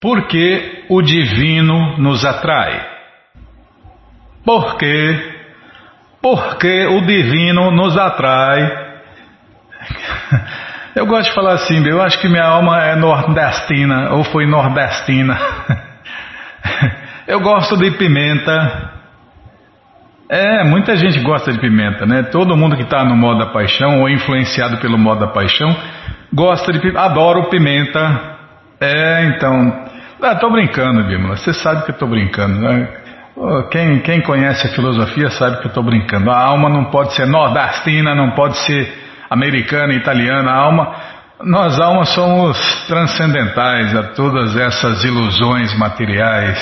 Por que o divino nos atrai? Por quê? Porque o divino nos atrai. Eu gosto de falar assim, eu acho que minha alma é nordestina, ou foi nordestina. Eu gosto de pimenta. É, muita gente gosta de pimenta, né? Todo mundo que está no modo da paixão, ou influenciado pelo modo da paixão, gosta de pimenta. Adoro pimenta. É, então. Ah, tô brincando, Bímola. Você sabe que eu tô brincando, né? Quem, quem conhece a filosofia sabe que eu estou brincando. A alma não pode ser nordestina, não pode ser americana, italiana. A alma, nós almas somos transcendentais a todas essas ilusões materiais.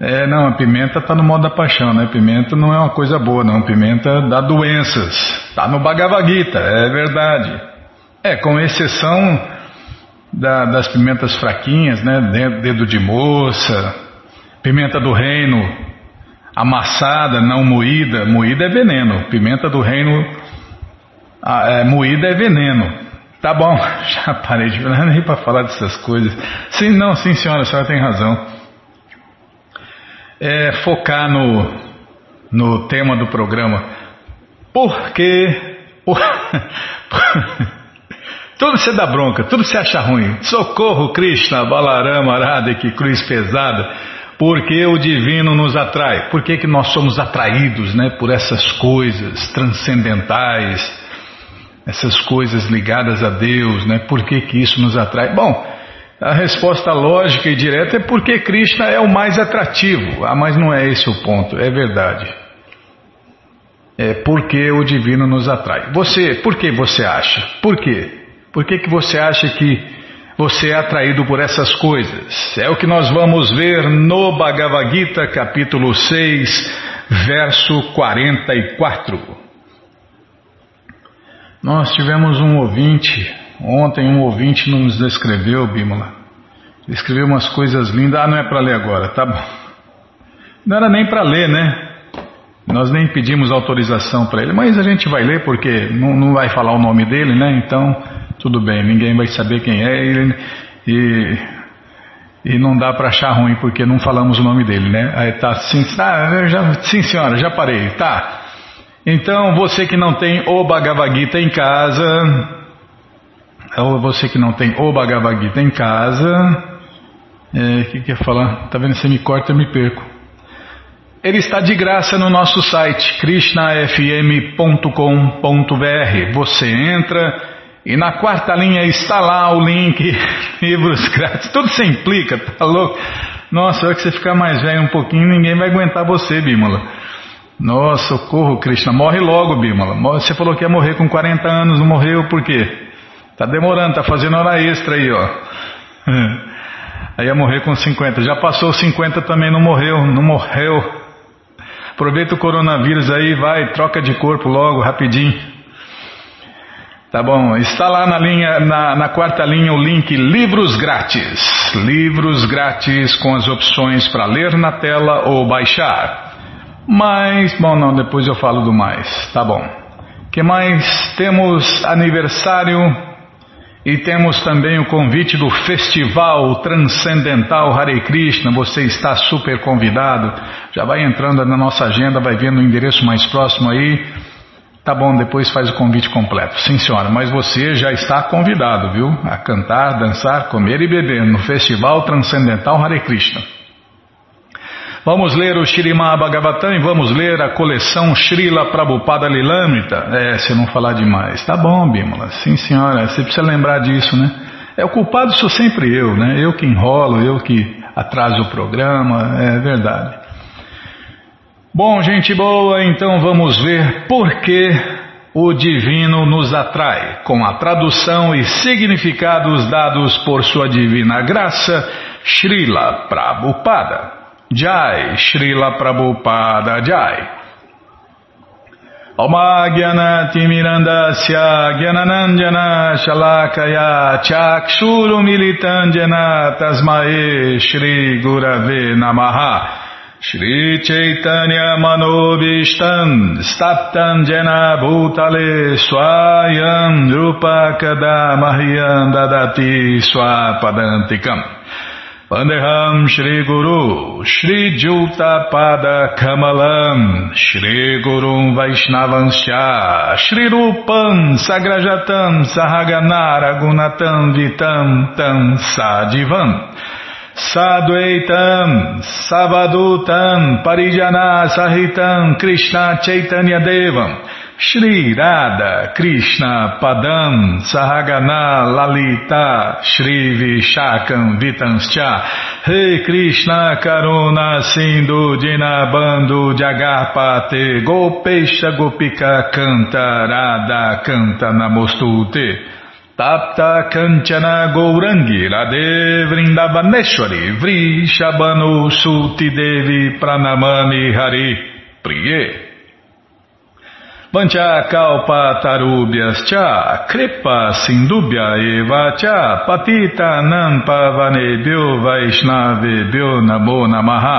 É, não, a pimenta está no modo da paixão, né? Pimenta não é uma coisa boa, não. Pimenta dá doenças. Está no Bhagavad Gita, é verdade. É, com exceção da, das pimentas fraquinhas, né? Dedo de moça, pimenta do reino amassada, não moída. Moída é veneno. Pimenta do reino é, moída é veneno. Tá bom, já parei de não nem para falar dessas coisas. Sim, não, sim, senhora, a senhora tem razão. É focar no, no tema do programa. Por quê? Por, por, tudo você dá bronca, tudo você acha ruim. Socorro, Krishna, Balarama, Arada, que cruz pesada. Porque o divino nos atrai. Por que, que nós somos atraídos né, por essas coisas transcendentais, essas coisas ligadas a Deus? Né? Por que, que isso nos atrai? Bom, a resposta lógica e direta é porque Krishna é o mais atrativo. Ah, mas não é esse o ponto, é verdade. É porque o divino nos atrai. Você, por que você acha? Por quê? Por que, que você acha que você é atraído por essas coisas? É o que nós vamos ver no Bhagavad Gita, capítulo 6, verso 44. Nós tivemos um ouvinte, ontem um ouvinte nos escreveu, Bímola. Escreveu umas coisas lindas. Ah, não é para ler agora, tá bom. Não era nem para ler, né? Nós nem pedimos autorização para ele, mas a gente vai ler porque não, não vai falar o nome dele, né? Então tudo bem, ninguém vai saber quem é e, e, e não dá para achar ruim porque não falamos o nome dele, né? Aí tá sim, ah, já, sim senhora, já parei, tá. Então você que não tem o Bhagavad Gita em casa, ou você que não tem o Bhagavad Gita em casa, o é, que quer falar? Tá vendo? Você me corta, eu me perco. Ele está de graça no nosso site krishnafm.com.br. Você entra e na quarta linha está lá o link, livros grátis, tudo se implica, tá louco? Nossa, hora que você ficar mais velho um pouquinho, ninguém vai aguentar você, Bímola. Nossa, socorro, Krishna, morre logo, Bímola. Você falou que ia morrer com 40 anos, não morreu por quê? Tá demorando, tá fazendo hora extra aí, ó. Aí ia morrer com 50. Já passou 50 também, não morreu, não morreu. Aproveita o coronavírus aí, vai, troca de corpo logo, rapidinho. Tá bom, está lá na linha, na, na, quarta linha o link Livros Grátis. Livros grátis com as opções para ler na tela ou baixar. Mas, bom, não, depois eu falo do mais. Tá bom. que mais? Temos aniversário e temos também o convite do Festival Transcendental Hare Krishna. Você está super convidado. Já vai entrando na nossa agenda, vai vendo o endereço mais próximo aí. Tá bom, depois faz o convite completo. Sim, senhora, mas você já está convidado, viu? A cantar, dançar, comer e beber no Festival Transcendental Hare Krishna. Vamos ler o Shrimad Bhagavatam e vamos ler a coleção Srila Prabhupada Lilamrita. É, se eu não falar demais. Tá bom, Bímola. Sim, senhora, você precisa lembrar disso, né? É, o culpado sou sempre eu, né? Eu que enrolo, eu que atraso o programa, é verdade. Bom, gente boa, então vamos ver por que o divino nos atrai, com a tradução e significados dados por sua divina graça, Srila Prabhupada. Jai, Srila Prabhupada Jai. Oma Mirandasya Gyananandjana Shalakaya Chakshuru Militandjana Tasmae Shri Chaitanya Manobishtam Staptam Jena Bhutale Swayam Rupa Kada Mahyam Dadati Swapadantikam. Vandeham Shri Guru Shri Juta Pada Kamalam Shri Gurum Vaishnavanscha Shri Rupam Sagrajatam Sahaganara Gunatam Vitam Tam Sadivam Sadhuaitam Savadutam Parijana Sahitam Krishna Chaitanya Devam Shri Radha Krishna Padam Sahagana Lalita Shri Vishakam Vitanscha Rei Krishna Karuna Sindhu Dinabando Jagarpate Gopesha Gopika Canta Radha Canta Namostute Tapta Kanchana Gourangi Radhe Vrindavaneshwari Vrishabhanu Suti Devi Pranamani Hari Priye. Vancha kalpa tarubhyas cha kripa sindubhya eva cha patita nampa vanebhyo vaishnavebhyo namo namaha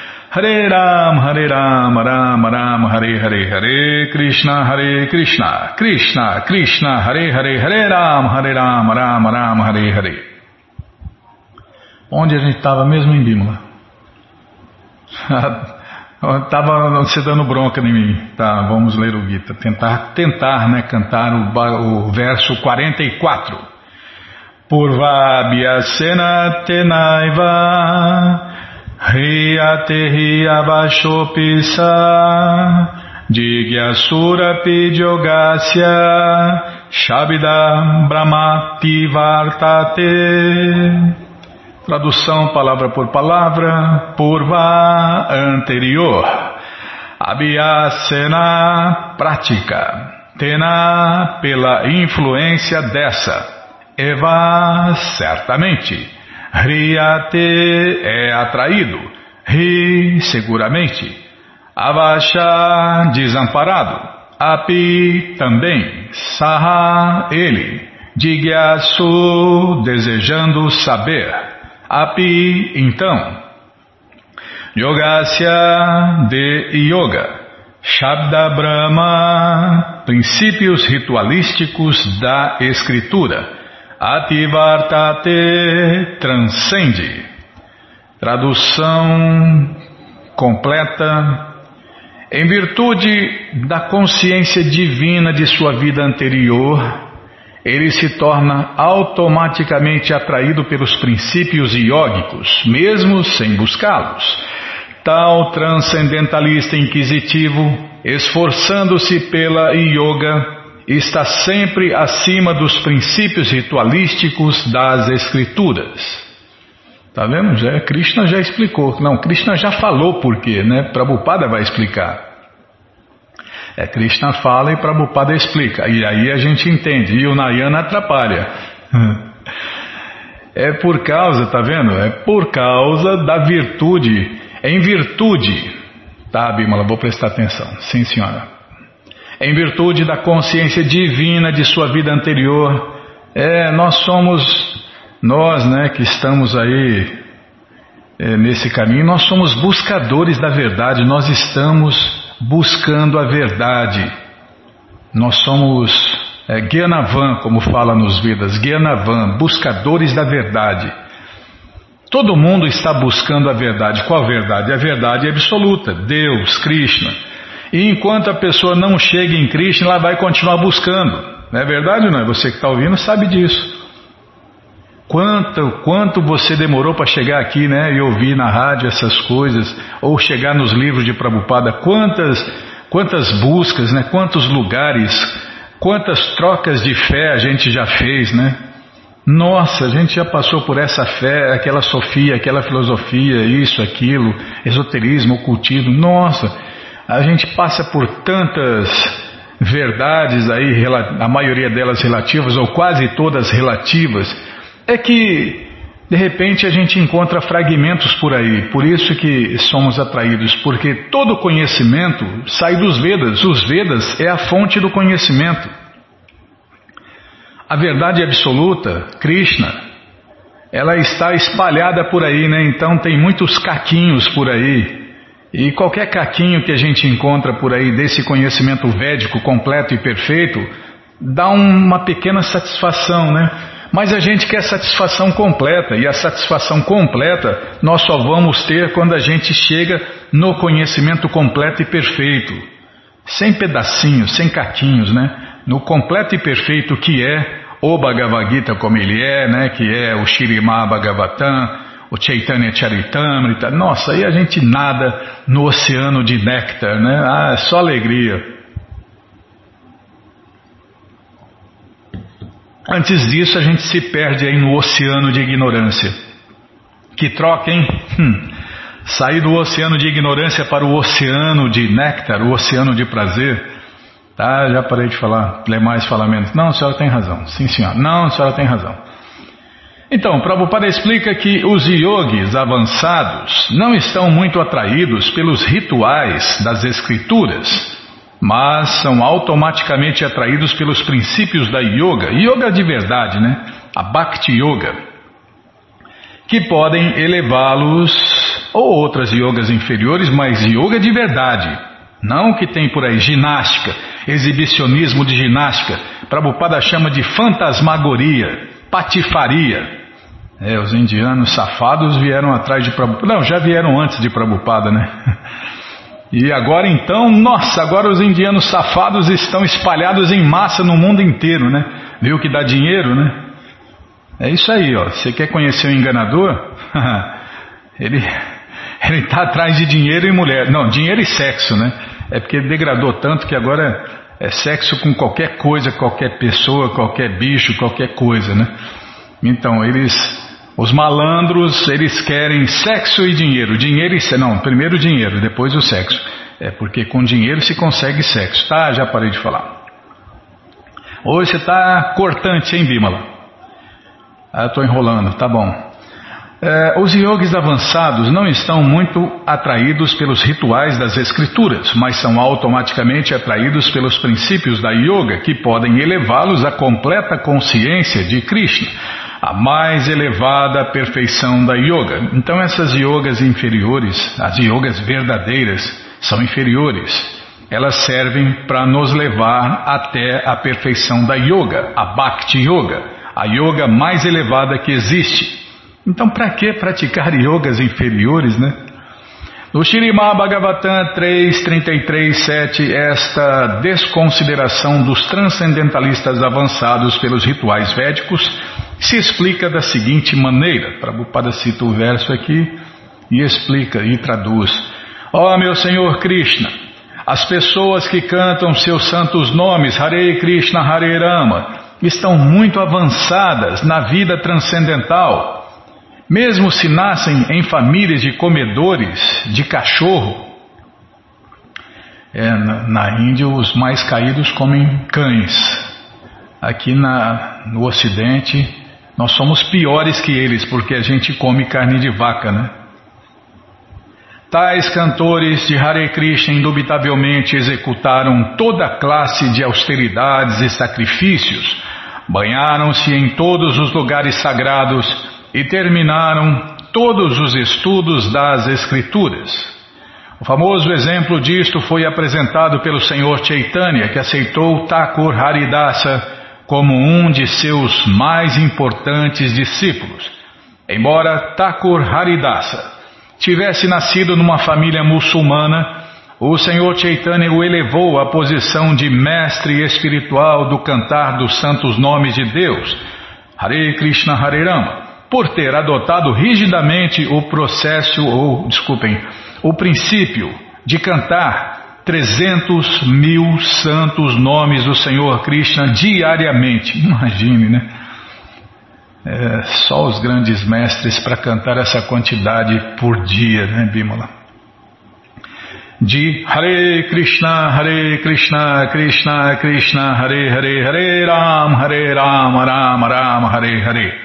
Hare Ram, Hare Ram, Ram Ram, Hare Hare, Hare Krishna, Hare Krishna, Krishna Krishna, Hare Hare, Hare Ram, Hare Ram, Ram Ram, Hare Hare. Onde a gente estava mesmo em Bímola? Estava você dando bronca em mim. Tá, vamos ler o Gita. Tentar, tentar né, cantar o, o verso 44. Purvabhyasena tenaiva Riyate Abashopisa Digyasura Pidyogasya Shabda Brahmati Vartate. Tradução palavra por palavra, purva anterior, abhyasena prática, tena pela influência dessa, eva certamente, riyate é atraído, ri seguramente, avasha desamparado, api também, saha ele, digyasu desejando saber. Api, então. Yogasya de Yoga. Shabda Brahma, princípios ritualísticos da escritura. Ativartate, transcende. Tradução completa. Em virtude da consciência divina de sua vida anterior, ele se torna automaticamente atraído pelos princípios iógicos, mesmo sem buscá-los. Tal transcendentalista inquisitivo, esforçando-se pela yoga, está sempre acima dos princípios ritualísticos das escrituras. Tá vendo? Já, Krishna já explicou. Não, Krishna já falou por quê, né? Prabhupada vai explicar. É, Krishna fala e Prabhupada explica. E aí a gente entende. E o Nayana atrapalha. É por causa, tá vendo? É por causa da virtude. É em virtude. Tá, Bimala, vou prestar atenção. Sim, senhora. Em virtude da consciência divina de sua vida anterior. É, nós somos, nós, né, que estamos aí é, nesse caminho, nós somos buscadores da verdade. Nós estamos buscando a verdade. Nós somos é, Gyanavan, como fala nos Vedas, Gyanavan, buscadores da verdade. Todo mundo está buscando a verdade. Qual verdade? A verdade absoluta, Deus, Krishna. E enquanto a pessoa não chega em Krishna, ela vai continuar buscando. Não é verdade ou não? É? Você que está ouvindo sabe disso. Quanto, quanto você demorou para chegar aqui né, e ouvir na rádio essas coisas, ou chegar nos livros de Prabhupada, quantas, quantas buscas, né, quantos lugares, quantas trocas de fé a gente já fez, né? Nossa, a gente já passou por essa fé, aquela sofia, aquela filosofia, isso, aquilo, esoterismo, ocultismo. Nossa, a gente passa por tantas verdades aí, a maioria delas relativas, ou quase todas relativas, é que De repente a gente encontra fragmentos por aí, por isso que somos atraídos, porque todo conhecimento sai dos Vedas. Os Vedas é a fonte do conhecimento. A verdade absoluta, Krishna, ela está espalhada por aí, né? Então tem muitos caquinhos por aí. E qualquer caquinho que a gente encontra por aí desse conhecimento védico completo e perfeito dá uma pequena satisfação, né? Mas a gente quer satisfação completa, e a satisfação completa nós só vamos ter quando a gente chega no conhecimento completo e perfeito. Sem pedacinhos, sem caquinhos, né? No completo e perfeito que é o Bhagavad Gita como ele é, né? Que é o Shirimá Bhagavatam, o Chaitanya Charitamrita. Nossa, aí a gente nada no oceano de néctar, né? Ah, é só alegria. Antes disso, a gente se perde aí no oceano de ignorância. Que troca, hein? Hum. Sair do oceano de ignorância para o oceano de néctar, o oceano de prazer. Tá, já parei de falar, mais falar menos. Não, a senhora tem razão. Sim, senhora. Não, a senhora tem razão. Então, Prabhupada explica que os yogis avançados não estão muito atraídos pelos rituais das escrituras mas são automaticamente atraídos pelos princípios da yoga, yoga de verdade, né? A Bhakti Yoga, que podem elevá-los ou outras yogas inferiores, mas yoga de verdade, não que tem por aí ginástica, exibicionismo de ginástica. Prabhupada chama de fantasmagoria, patifaria. É, os indianos safados vieram atrás de Prabhupada. Não, já vieram antes de Prabhupada, né? E agora então, nossa, agora os indianos safados estão espalhados em massa no mundo inteiro, né? Viu que dá dinheiro, né? É isso aí, ó. Você quer conhecer o enganador? ele ele está atrás de dinheiro e mulher. Não, dinheiro e sexo, né? É porque ele degradou tanto que agora é sexo com qualquer coisa, qualquer pessoa, qualquer bicho, qualquer coisa, né? Então, eles os malandros, eles querem sexo e dinheiro. Dinheiro e não, primeiro dinheiro, depois o sexo. É porque com dinheiro se consegue sexo. Tá, já parei de falar. Hoje você está cortante, hein, Bímala? Ah, estou enrolando, tá bom. É, os yogis avançados não estão muito atraídos pelos rituais das escrituras, mas são automaticamente atraídos pelos princípios da yoga que podem elevá-los à completa consciência de Krishna a mais elevada perfeição da yoga. Então essas yogas inferiores, as yogas verdadeiras, são inferiores. Elas servem para nos levar até a perfeição da yoga, a Bhakti Yoga, a yoga mais elevada que existe. Então para que praticar yogas inferiores, né? No Shirimá Bhagavatam 3.33.7, esta desconsideração dos transcendentalistas avançados pelos rituais védicos se explica da seguinte maneira. Prabhupada cita o verso aqui e explica e traduz. Ó oh, meu Senhor Krishna, as pessoas que cantam seus santos nomes, Hare Krishna, Hare Rama, estão muito avançadas na vida transcendental. Mesmo se nascem em famílias de comedores de cachorro, é, na, na Índia os mais caídos comem cães. Aqui na, no Ocidente nós somos piores que eles porque a gente come carne de vaca, né? Tais cantores de Hare Krishna indubitavelmente executaram toda classe de austeridades e sacrifícios, banharam-se em todos os lugares sagrados e terminaram todos os estudos das Escrituras. O famoso exemplo disto foi apresentado pelo Senhor Chaitanya, que aceitou Thakur Haridasa como um de seus mais importantes discípulos. Embora Thakur Haridasa tivesse nascido numa família muçulmana, o Senhor Chaitanya o elevou à posição de mestre espiritual do cantar dos santos nomes de Deus, Hare Krishna Hare Rama, por ter adotado rigidamente o processo, ou desculpem, o princípio de cantar 300 mil santos nomes do Senhor Krishna diariamente. Imagine, né? É, só os grandes mestres para cantar essa quantidade por dia, né, Bimala? De Hare Krishna, Hare Krishna, Krishna Krishna, Hare Hare, Hare Ram, Hare Ram, Ram Ram, Hare Hare.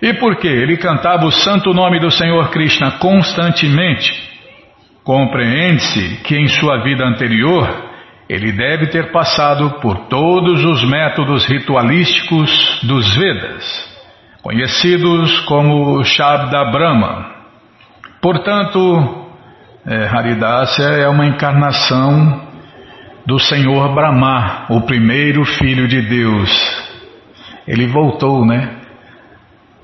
E por que? Ele cantava o santo nome do Senhor Krishna constantemente. Compreende-se que em sua vida anterior ele deve ter passado por todos os métodos ritualísticos dos Vedas, conhecidos como Shabda Brahma. Portanto, é, Haridasya é uma encarnação do Senhor Brahma, o primeiro filho de Deus. Ele voltou, né?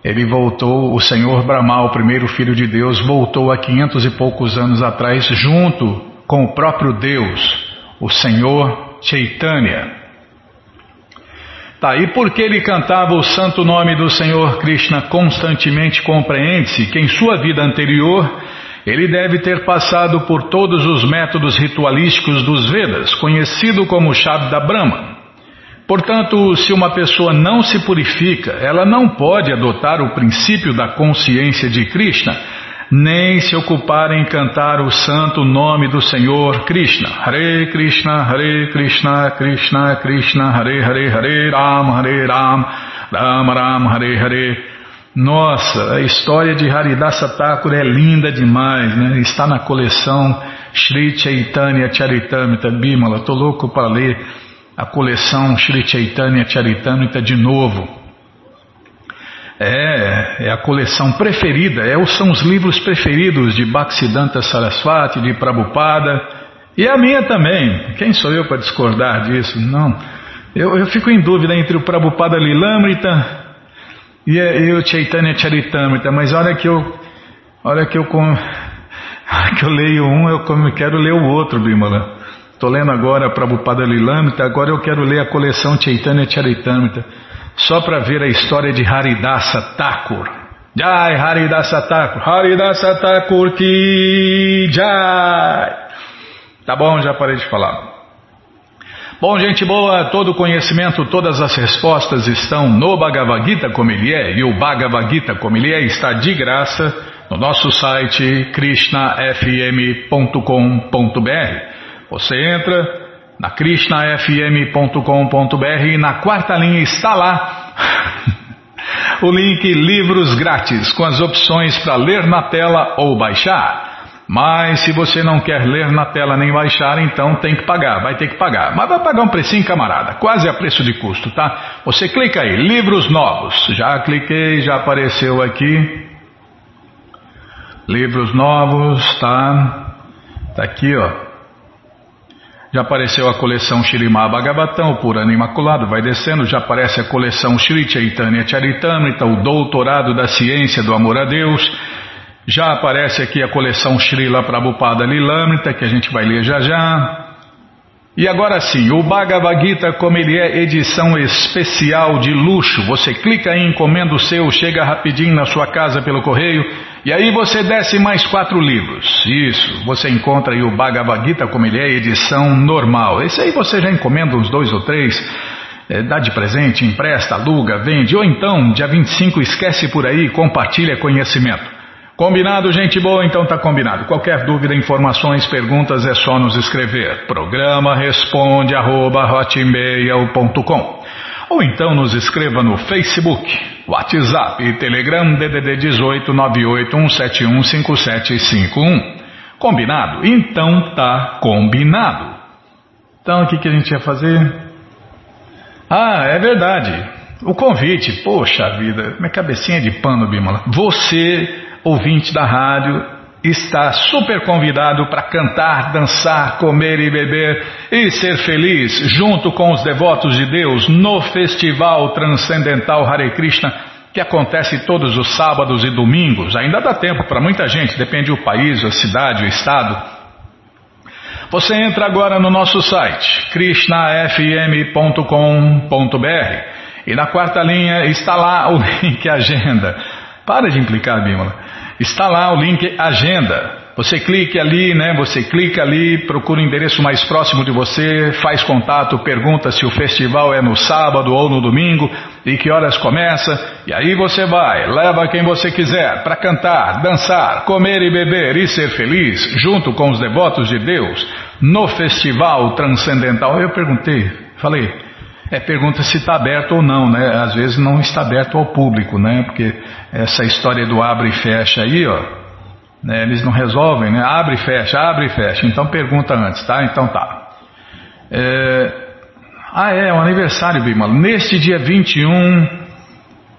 Ele voltou, o Senhor Brahma, o primeiro filho de Deus, voltou há quinhentos e poucos anos atrás, junto com o próprio Deus, o Senhor Chaitanya. Tá, e por que ele cantava o santo nome do Senhor Krishna constantemente? Compreende-se que em sua vida anterior ele deve ter passado por todos os métodos ritualísticos dos Vedas, conhecido como Shabda Brahma. Portanto, se uma pessoa não se purifica, ela não pode adotar o princípio da consciência de Krishna, nem se ocupar em cantar o santo nome do Senhor Krishna. Hare Krishna, Hare Krishna, Krishna Krishna, Hare Hare, Hare Ram, Hare Ram, Ram Ram, Hare Hare. Nossa, a história de Haridasa Thakur é linda demais, né? Está na coleção Sri Chaitanya Charitamrita Bimala. Estou louco para ler a coleção Sri Chaitanya Charitamrita de novo. É, é a coleção preferida, é, são os livros preferidos de Bhaktisiddhanta Saraswati, de Prabhupada, e a minha também. Quem sou eu para discordar disso? Não. Eu, eu fico em dúvida entre o Prabhupada Lilamrita e, e o Chaitanya Charitamrita, mas olha que eu, olha que eu, que eu leio um, eu quero ler o outro, Bimala. Estou lendo agora Prabhupada Lilamrita, agora eu quero ler a coleção Chaitanya Charitamrita, só para ver a história de Haridasa Thakur. Jai Haridasa Thakur, Haridasa Thakur ki Jai. Tá bom, já parei de falar. Bom, gente boa, todo conhecimento, todas as respostas estão no Bhagavad Gita como ele é, e o Bhagavad Gita como ele é está de graça no nosso site krishnafm.com.br. Você entra na krishnafm.com.br e na quarta linha está lá o link Livros Grátis com as opções para ler na tela ou baixar. Mas se você não quer ler na tela nem baixar, então tem que pagar, vai ter que pagar. Mas vai pagar um precinho, camarada, quase a preço de custo, tá? Você clica aí, livros novos. Já cliquei, já apareceu aqui. Livros novos, tá? Tá aqui, ó. Já apareceu a coleção Shirimá Bhagavatam, por ano imaculado, vai descendo, já aparece a coleção Shri Chaitanya Charitamrita, o doutorado da ciência do amor a Deus, já aparece aqui a coleção Srila Prabhupada Lilamrita, que a gente vai ler já já. E agora sim, o Bhagavad Gita, como ele é edição especial de luxo, você clica em encomenda o seu, chega rapidinho na sua casa pelo correio, e aí você desce mais quatro livros. Isso, você encontra aí o Bhagavad Gita, como ele é edição normal. Esse aí você já encomenda uns dois ou três, é, dá de presente, empresta, aluga, vende, ou então, dia 25, esquece por aí, compartilha conhecimento. Combinado, gente boa? Então tá combinado. Qualquer dúvida, informações, perguntas é só nos escrever. Programa responde arroba, ou então nos escreva no Facebook, WhatsApp e Telegram DDD 18 981715751. Combinado? Então tá combinado. Então o que, que a gente ia fazer? Ah, é verdade. O convite, poxa vida, minha cabecinha de pano, Bímola. Você ouvinte da rádio, está super convidado para cantar, dançar, comer e beber e ser feliz junto com os devotos de Deus no Festival Transcendental Hare Krishna que acontece todos os sábados e domingos. Ainda dá tempo para muita gente, depende do país, a cidade, o estado. Você entra agora no nosso site krishnafm.com.br e na quarta linha está lá o link agenda. Para de implicar, Bímola. Está lá o link Agenda. Você clica ali, né? Você clica ali, procura o endereço mais próximo de você, faz contato, pergunta se o festival é no sábado ou no domingo e que horas começa. E aí você vai, leva quem você quiser para cantar, dançar, comer e beber e ser feliz, junto com os devotos de Deus, no festival transcendental. Eu perguntei, falei, É, pergunta se está aberto ou não, né? Às vezes não está aberto ao público, né? Porque essa história do abre e fecha aí, ó, né? eles não resolvem, né? Abre e fecha, abre e fecha. Então pergunta antes, tá? Então tá. É... Ah, é, o é aniversário, Bimala. Neste dia 21,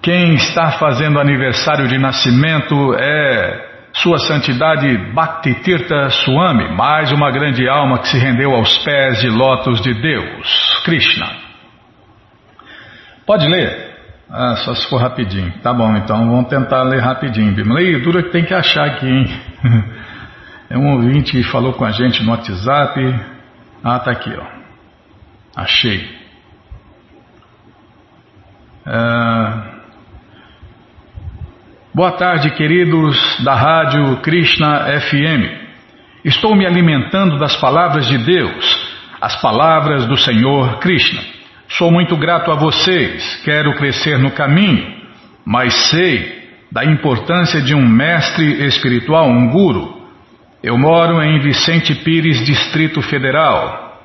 quem está fazendo aniversário de nascimento é sua Santidade Bhaktitirtha Swami, mais uma grande alma que se rendeu aos pés de lótus de Deus, Krishna. Pode ler? Ah, só se for rapidinho. Tá bom, então vamos tentar ler rapidinho. Leia dura que tem que achar aqui, hein? É um ouvinte que falou com a gente no WhatsApp. Ah, tá aqui, ó. Achei. Ah, Boa tarde, queridos da Rádio Krishna FM. Estou me alimentando das palavras de Deus, as palavras do Senhor Krishna. Sou muito grato a vocês, quero crescer no caminho, mas sei da importância de um mestre espiritual, um guru. Eu moro em Vicente Pires, Distrito Federal.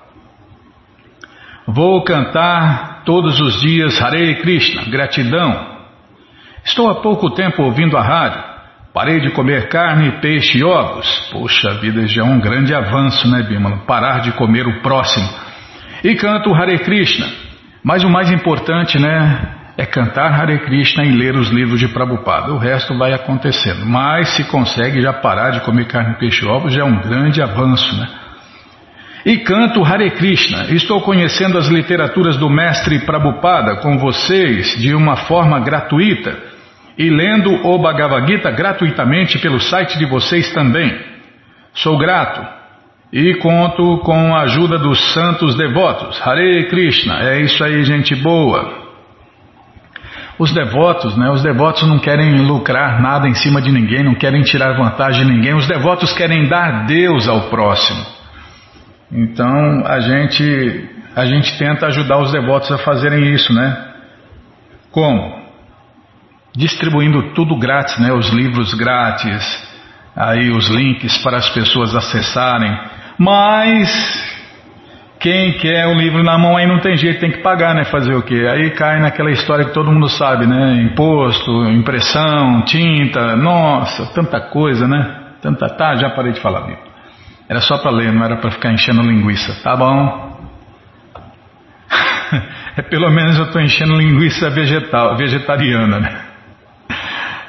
Vou cantar todos os dias Hare Krishna, gratidão Estou há pouco tempo ouvindo a rádio. Parei de comer carne, peixe e ovos. Poxa vida, já é um grande avanço, né, Bimala? Parar de comer o próximo. E canto Hare Krishna. Mas o mais importante, né, é cantar Hare Krishna e ler os livros de Prabhupada. O resto vai acontecendo. Mas se consegue já parar de comer carne, peixe e ovos, já é um grande avanço, né? E canto Hare Krishna. Estou conhecendo as literaturas do mestre Prabhupada com vocês de uma forma gratuita e lendo o Bhagavad Gita gratuitamente pelo site de vocês também. Sou grato e conto com a ajuda dos santos devotos. Hare Krishna, é isso aí, gente boa. Os devotos, né? Os devotos não querem lucrar nada em cima de ninguém, não querem tirar vantagem de ninguém. Os devotos querem dar Deus ao próximo. Então a gente a gente tenta ajudar os devotos a fazerem isso, né? Como? distribuindo tudo grátis, né? Os livros grátis, aí os links para as pessoas acessarem. Mas quem quer o livro na mão aí não tem jeito, tem que pagar, né? Fazer o quê? Aí cai naquela história que todo mundo sabe, né? Imposto, impressão, tinta, nossa, tanta coisa, né? Tanta, tá, já parei de falar, viu? Era só para ler, não era para ficar enchendo linguiça, tá bom? é pelo menos eu estou enchendo linguiça vegetal, vegetariana, né?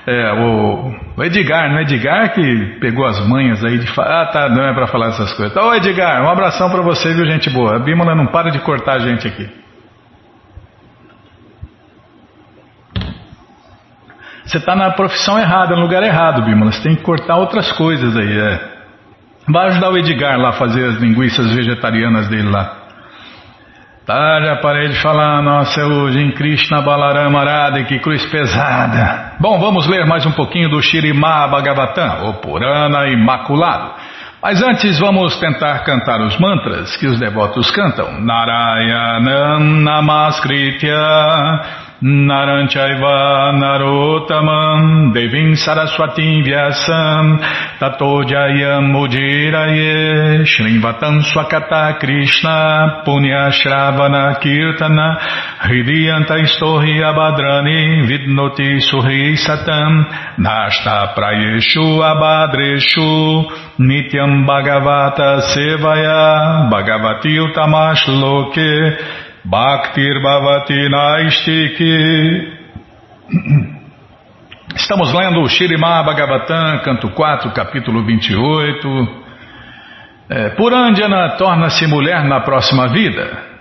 É, o, o Edgar, não é Edgar que pegou as manhas aí de falar. Ah, tá, não é para falar essas coisas. Ô Edgar, um abração para você, viu, gente boa. A Bímola não para de cortar a gente aqui. Você está na profissão errada, no lugar errado, Bímola. Você tem que cortar outras coisas aí. É. Vai ajudar o Edgar lá a fazer as linguiças vegetarianas dele lá. Já parei de falar, nossa, hoje em Krishna Balarama Arada, que cruz pesada. Bom, vamos ler mais um pouquinho do Shirimá Bhagavatam, o Purana Imaculado. Mas antes vamos tentar cantar os mantras que os devotos cantam. Narayanam Namaskritya Naranchaiva Narotamam Devim Saraswatim Vyasam Tato Jayam Mudiraye Swakata Krishna Punya Shravana Kirtana Hridiyanta Istohi Abadrani Vidnoti Suhi Satam Nashta Prayeshu Abadreshu Nityam Bhagavata Sevaya Bhagavati Utamash Loke Bhaktir Bhavati Naistiki. Estamos lendo o Shirimá Bhagavatam, canto 4, capítulo 28. É, Purandjana torna-se mulher na próxima vida.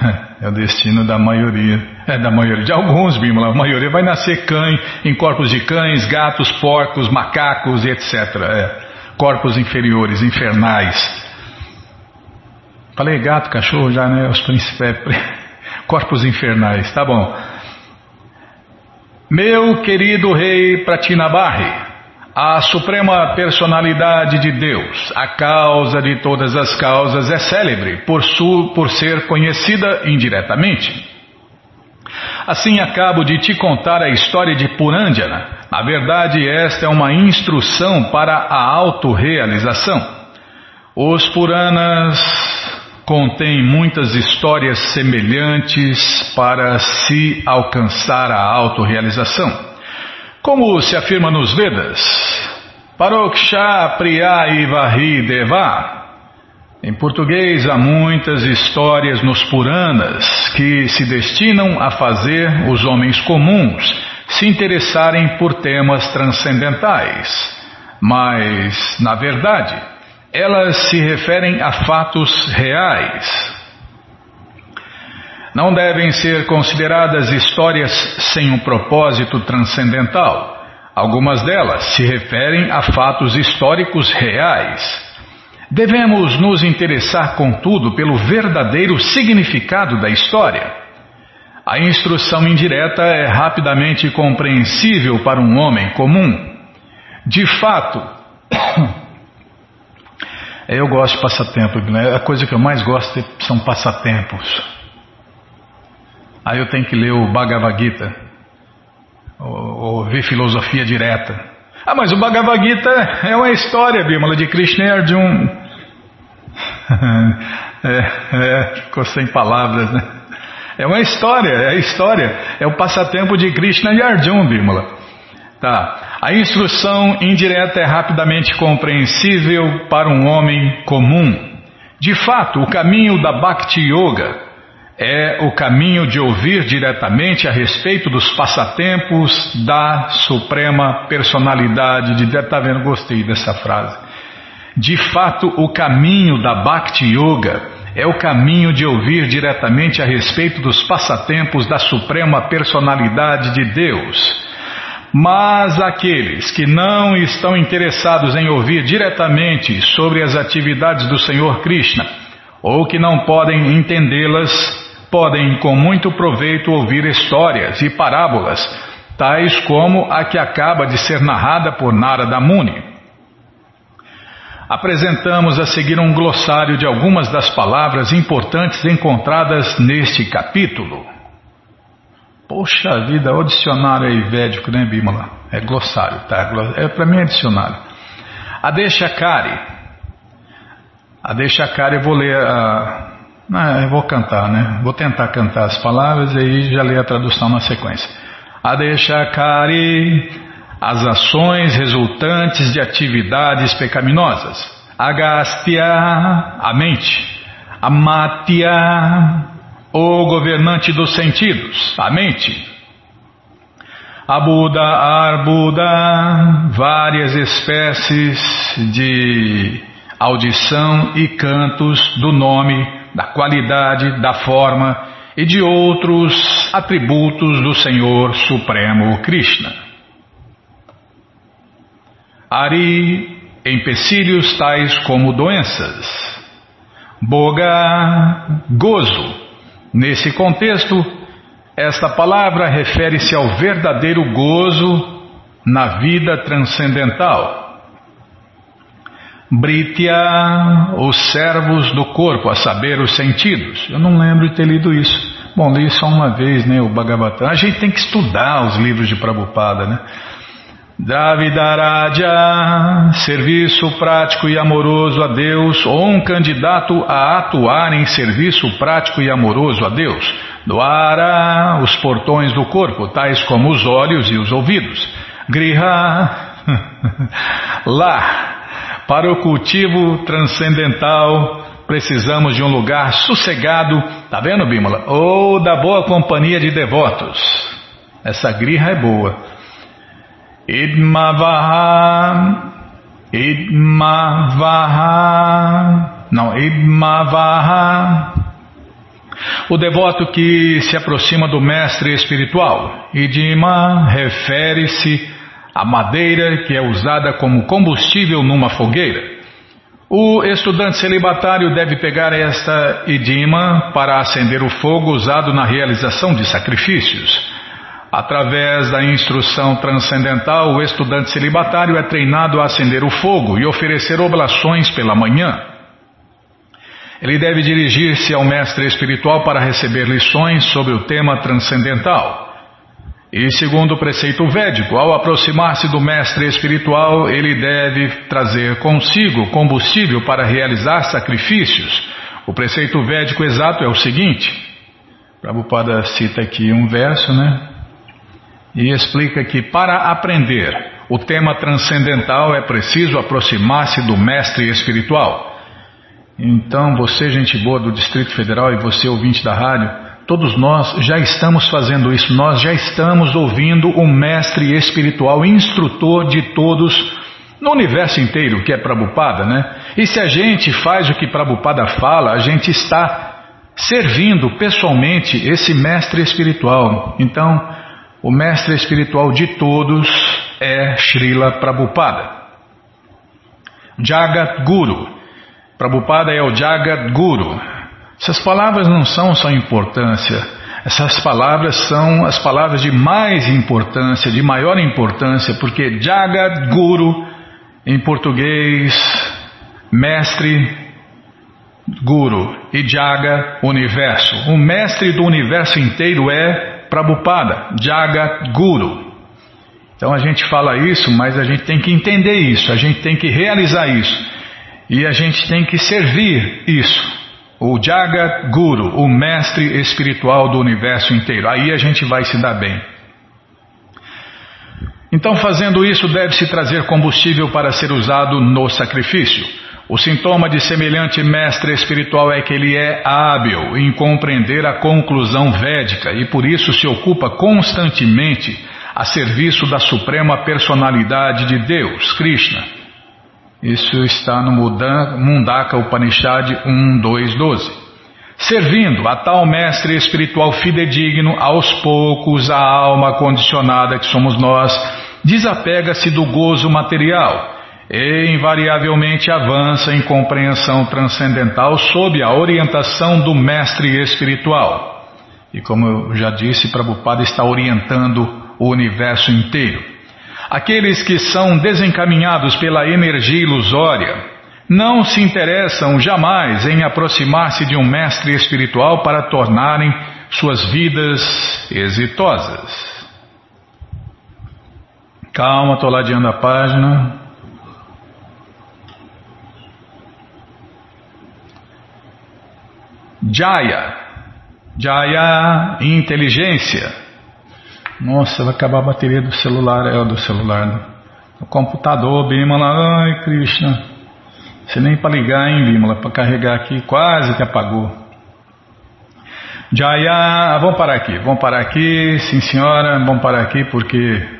É o destino da maioria. É da maioria. De alguns, Bimala. A maioria vai nascer cães, em corpos de cães, gatos, porcos, macacos, etc. É, corpos inferiores, infernais. Falei gato, cachorro já, né? Os príncipes, corpos infernais, tá bom. Meu querido rei Pratinabarri, a suprema personalidade de Deus, a causa de todas as causas, é célebre por, su, por ser conhecida indiretamente. Assim acabo de te contar a história de Purandjana. Na verdade, esta é uma instrução para a autorrealização. Os Puranas contém muitas histórias semelhantes para se alcançar a autorrealização. Como se afirma nos Vedas, Paroksha Priyayivahi Deva. Em português, há muitas histórias nos Puranas que se destinam a fazer os homens comuns se interessarem por temas transcendentais. Mas, na verdade, elas se referem a fatos reais. Não devem ser consideradas histórias sem um propósito transcendental. Algumas delas se referem a fatos históricos reais. Devemos nos interessar, contudo, pelo verdadeiro significado da história. A instrução indireta é rapidamente compreensível para um homem comum. De fato, eu gosto de passatempo, né? a coisa que eu mais gosto são passatempos. Aí eu tenho que ler o Bhagavad Gita, ou, ou ver filosofia direta. Ah, mas o Bhagavad Gita é uma história, Bimala, de Krishna e Arjuna. é, é, ficou sem palavras, né? É uma história, é a história, é o passatempo de Krishna e Arjuna, Bimala. Tá. A instrução indireta é rapidamente compreensível para um homem comum. De fato, o caminho da Bhakti Yoga é o caminho de ouvir diretamente a respeito dos passatempos da Suprema Personalidade de Deus. Está vendo? Gostei dessa frase. De fato, o caminho da Bhakti Yoga é o caminho de ouvir diretamente a respeito dos passatempos da Suprema Personalidade de Deus. Mas aqueles que não estão interessados em ouvir diretamente sobre as atividades do Senhor Krishna, ou que não podem entendê-las, podem com muito proveito ouvir histórias e parábolas, tais como a que acaba de ser narrada por Narada Muni. Apresentamos a seguir um glossário de algumas das palavras importantes encontradas neste capítulo. Poxa vida, o dicionário aí védico, né, Bimala? É glossário, tá? É, para mim é dicionário. A deixa Kari. A deixa Kari, eu vou ler a, eu vou cantar, né? Vou tentar cantar as palavras e aí já ler a tradução na sequência. Adeshakari, as ações resultantes de atividades pecaminosas. Agastya, a mente. Amatya, o governante dos sentidos, a mente. Abuda, Arbuda, várias espécies de audição e cantos do nome da qualidade, da forma e de outros atributos do Senhor Supremo Krishna. Ari, empecilhos tais como doenças. Boga, gozo. Nesse contexto, esta palavra refere-se ao verdadeiro gozo na vida transcendental Britya, os servos do corpo, a saber, os sentidos. Eu não lembro de ter lido isso. Bom, li só uma vez, né, o Bhagavatam. A gente tem que estudar os livros de Prabhupada, né? Davidaraja, serviço prático e amoroso a Deus, ou um candidato a atuar em serviço prático e amoroso a Deus. Doara, os portões do corpo, tais como os olhos e os ouvidos. Griha, lá, para o cultivo transcendental, precisamos de um lugar sossegado, tá vendo, Bímola? Ou da boa companhia de devotos. Essa grija é boa. Idmavaha, Idmavaha, não, Idmavaha. O devoto que se aproxima do mestre espiritual. Idima refere-se a madeira que é usada como combustível numa fogueira. O estudante celibatário deve pegar esta idima para acender o fogo usado na realização de sacrifícios. Através da instrução transcendental, o estudante celibatário é treinado a acender o fogo e oferecer oblações pela manhã. Ele deve dirigir-se ao mestre espiritual para receber lições sobre o tema transcendental. E segundo o preceito védico, ao aproximar-se do mestre espiritual, ele deve trazer consigo combustível para realizar sacrifícios, O preceito védico exato é o seguinte: Prabhupada cita aqui um verso, né? E explica que para aprender o tema transcendental é preciso aproximar-se do mestre espiritual. Então, você, gente boa do Distrito Federal e você, ouvinte da rádio, todos nós já estamos fazendo isso, nós já estamos ouvindo o mestre espiritual, instrutor de todos no universo inteiro, que é Prabhupada, né? E se a gente faz o que Prabhupada fala, a gente está servindo pessoalmente esse mestre espiritual. Então, o mestre espiritual de todos é Srila Prabhupada. Jagat Guru. Prabhupada é o Jagat Guru. Essas palavras não são só importância, essas palavras são as palavras de mais importância, de maior importância, porque Jagat Guru, em português, mestre, Guru, e Jaga, universo. O mestre do universo inteiro é Prabhupada, Jagat Guru. Então a gente fala isso, mas a gente tem que entender isso, a gente tem que realizar isso. E a gente tem que servir isso. O Jagat Guru, o mestre espiritual do universo inteiro. Aí a gente vai se dar bem. Então, fazendo isso, deve-se trazer combustível para ser usado no sacrifício. O sintoma de semelhante mestre espiritual é que ele é hábil em compreender a conclusão védica e por isso se ocupa constantemente a serviço da suprema personalidade de Deus, Krishna. Isso está no Mundaka Upanishad 1.2.12. Servindo a tal mestre espiritual fidedigno, aos poucos a alma condicionada que somos nós desapega-se do gozo material e invariavelmente avança em compreensão transcendental sob a orientação do mestre espiritual. E como eu já disse, Prabhupada está orientando o universo inteiro. Aqueles que são desencaminhados pela energia ilusória não se interessam jamais em aproximar-se de um mestre espiritual para tornarem suas vidas exitosas. Calma, estou ladeando a página. Jaya. Jaya, inteligência. Nossa, vai acabar a bateria do celular, é do celular, né? O computador, Bimala, ai Krishna. Você nem para ligar, hein, Bimala, para carregar aqui, quase que apagou. Jaya, vamos parar aqui, vamos parar aqui, sim senhora, vamos parar aqui porque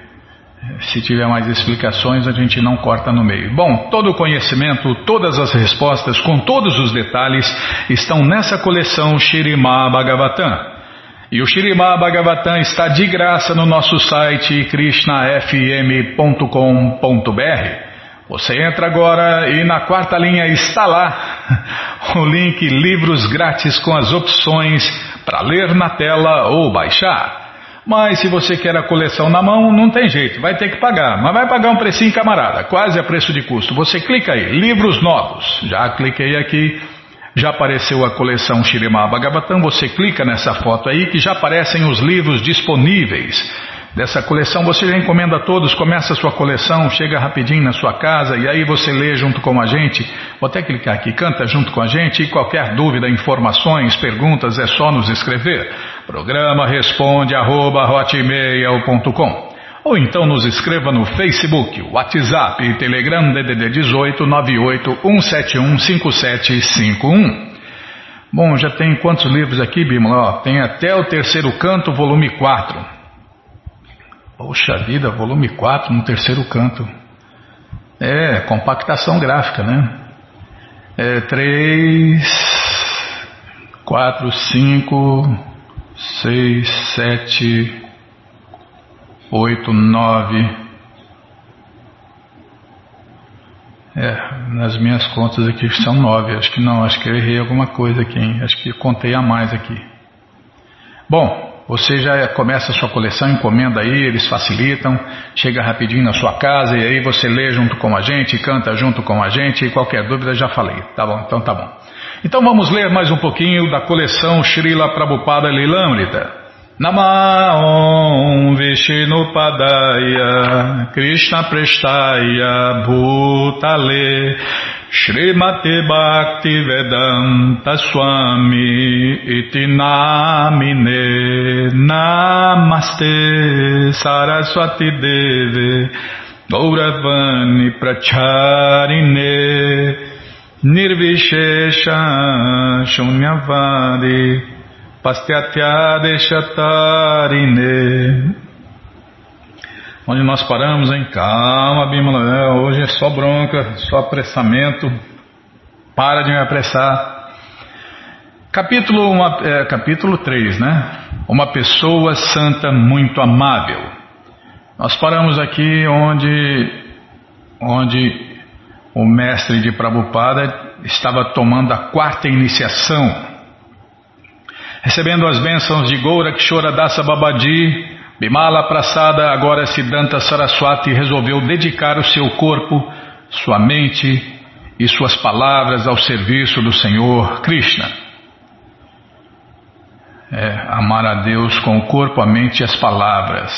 se tiver mais explicações a gente não corta no meio. Bom, todo o conhecimento, todas as respostas, com todos os detalhes, estão nessa coleção Shirima Bhagavatam. E o Shirimá Bhagavatam está de graça no nosso site krishnafm.com.br. Você entra agora e na quarta linha está lá o link Livros Grátis com as opções para ler na tela ou baixar. Mas se você quer a coleção na mão, não tem jeito, vai ter que pagar. Mas vai pagar um precinho, camarada, quase a preço de custo. Você clica aí, livros novos. Já cliquei aqui já apareceu a coleção Shirimá Bhagavatam, você clica nessa foto aí que já aparecem os livros disponíveis dessa coleção. Você já encomenda todos, começa a sua coleção, chega rapidinho na sua casa e aí você lê junto com a gente. Vou até clicar aqui, canta junto com a gente e qualquer dúvida, informações, perguntas é só nos escrever. Programa responde arroba, ou então nos escreva no Facebook, WhatsApp e Telegram DDD 18 98 171 5751. Bom, já tem quantos livros aqui, Bimala? Tem até o terceiro canto, volume 4. Poxa vida, volume 4 no terceiro canto. É, compactação gráfica, né? É 3, 4, 5, 6, 7, oito, nove. É, nas minhas contas aqui são nove. Acho que não, acho que eu errei alguma coisa aqui, hein? Acho que contei a mais aqui. Bom, você já começa a sua coleção, encomenda aí, eles facilitam, chega rapidinho na sua casa e aí você lê junto com a gente, canta junto com a gente e qualquer dúvida já falei. Tá bom, então tá bom. Então vamos ler mais um pouquinho da coleção Srila Prabhupada Lilamrita. Namaon Vishnupadaya Krishna Prestaya Bhutale Srimati Bhakti Vedanta Swami Iti Namine Namaste Saraswati Deve Gauravani Pracharine Nirvishesha Shunyavadi Pastyatya Onde nós paramos, hein? Calma, Bimala. Hoje é só bronca, só apressamento. Para de me apressar. Capítulo, uma, é, capítulo 3, né? Uma pessoa santa muito amável. Nós paramos aqui onde, onde o mestre de Prabhupada estava tomando a quarta iniciação. Recebendo as bênçãos de Gorakshora Dasa Babaji, Bimala Prasada, agora Siddhanta Saraswati, resolveu dedicar o seu corpo, sua mente e suas palavras ao serviço do Senhor Krishna. É, amar a Deus com o corpo, a mente e as palavras.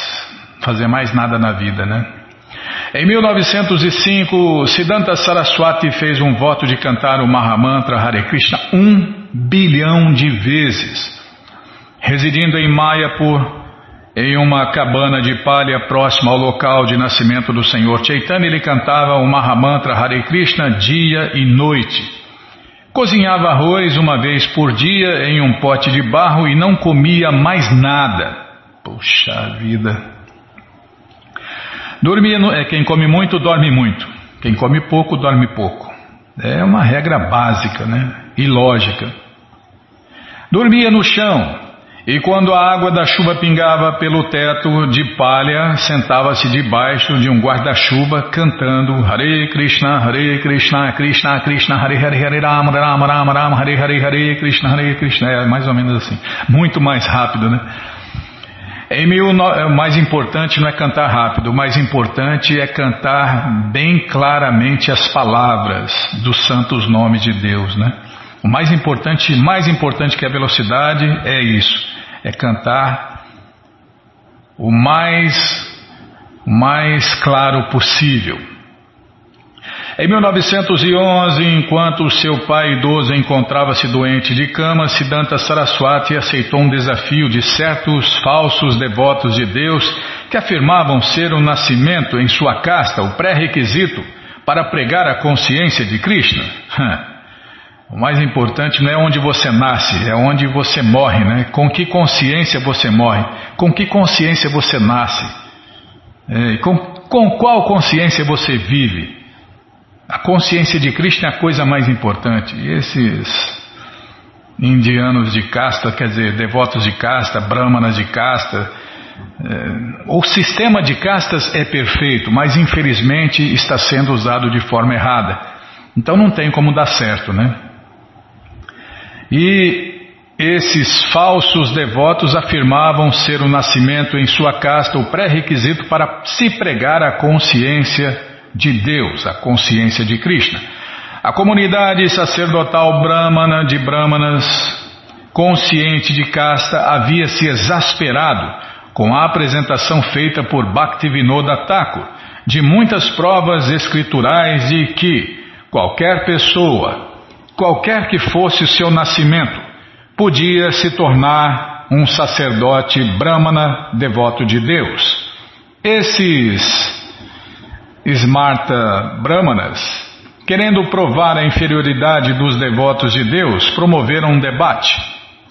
Fazer mais nada na vida, né? Em 1905, Siddhanta Saraswati fez um voto de cantar o Mahamantra Hare Krishna um bilhão de vezes. Residindo em Mayapur, em uma cabana de palha próxima ao local de nascimento do Senhor Chaitanya, ele cantava o Mahamantra Hare Krishna dia e noite. Cozinhava arroz uma vez por dia em um pote de barro e não comia mais nada. Puxa vida. Dormia no, é, quem come muito, dorme muito. Quem come pouco, dorme pouco. É uma regra básica, né? E lógica. Dormia no chão, e quando a água da chuva pingava pelo teto de palha, sentava-se debaixo de um guarda-chuva cantando Hare Krishna, Hare Krishna, Krishna Krishna, Hare Hare Hare Rama, Rama Rama Rama, Hare Hare Hare Krishna, Hare Krishna. É mais ou menos assim. Muito mais rápido, né? Mil, é, o mais importante não é cantar rápido, o mais importante é cantar bem claramente as palavras dos santos nomes de Deus, né? O mais importante, mais importante que a velocidade é isso é cantar o mais, mais claro possível. Em 1911, enquanto seu pai idoso encontrava-se doente de cama, Siddhanta Saraswati aceitou um desafio de certos falsos devotos de Deus que afirmavam ser o nascimento em sua casta o pré-requisito para pregar a consciência de Krishna. O mais importante não é onde você nasce, é onde você morre, né? Com que consciência você morre? Com que consciência você nasce? É, com, com qual consciência você vive? A consciência de Cristo é a coisa mais importante. Esses indianos de casta, quer dizer, devotos de casta, brahmanas de casta, é, o sistema de castas é perfeito, mas infelizmente está sendo usado de forma errada. Então não tem como dar certo, né? E esses falsos devotos afirmavam ser o nascimento em sua casta o pré-requisito para se pregar a consciência de Deus, a consciência de Krishna. A comunidade sacerdotal brahmana de brahmanas, consciente de casta, havia se exasperado com a apresentação feita por Bhaktivinoda Thakur de muitas provas escriturais de que qualquer pessoa qualquer que fosse o seu nascimento, podia se tornar um sacerdote brahmana devoto de Deus. Esses Smarta Brahmanas, querendo provar a inferioridade dos devotos de Deus, promoveram um debate.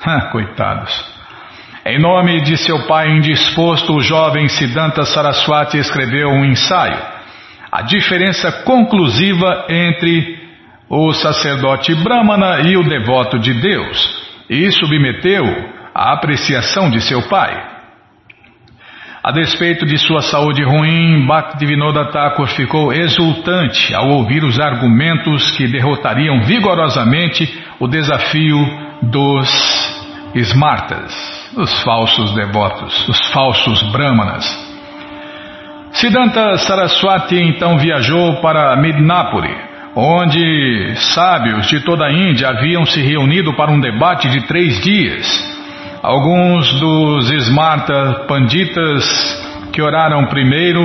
Coitados. Em nome de seu pai indisposto, o jovem Siddhanta Saraswati escreveu um ensaio. A diferença conclusiva entre o sacerdote brahmana e o devoto de Deus, e submeteu à apreciação de seu pai. A despeito de sua saúde ruim, Bhaktivinoda Thakur ficou exultante ao ouvir os argumentos que derrotariam vigorosamente o desafio dos Smartas, os falsos devotos, os falsos brahmanas. Siddhanta Saraswati então viajou para Midnapuri, onde sábios de toda a Índia haviam se reunido para um debate de três dias. Alguns dos Smarta Panditas que oraram primeiro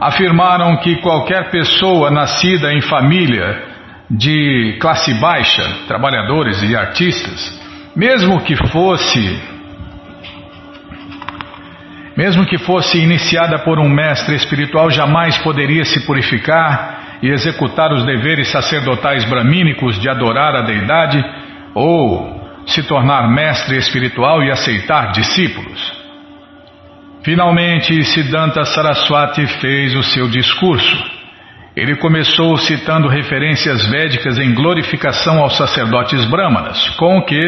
afirmaram que qualquer pessoa nascida em família de classe baixa, trabalhadores e artistas, mesmo que fosse mesmo que fosse iniciada por um mestre espiritual, jamais poderia se purificar e executar os deveres sacerdotais bramínicos de adorar a deidade ou se tornar mestre espiritual e aceitar discípulos. Finalmente, Siddhanta Saraswati fez o seu discurso. Ele começou citando referências védicas em glorificação aos sacerdotes brahmanas, com o que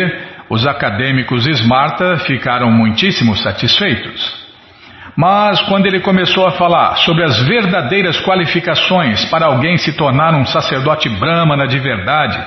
os acadêmicos Smarta ficaram muitíssimo satisfeitos. Mas quando ele começou a falar sobre as verdadeiras qualificações para alguém se tornar um sacerdote brahmana de verdade,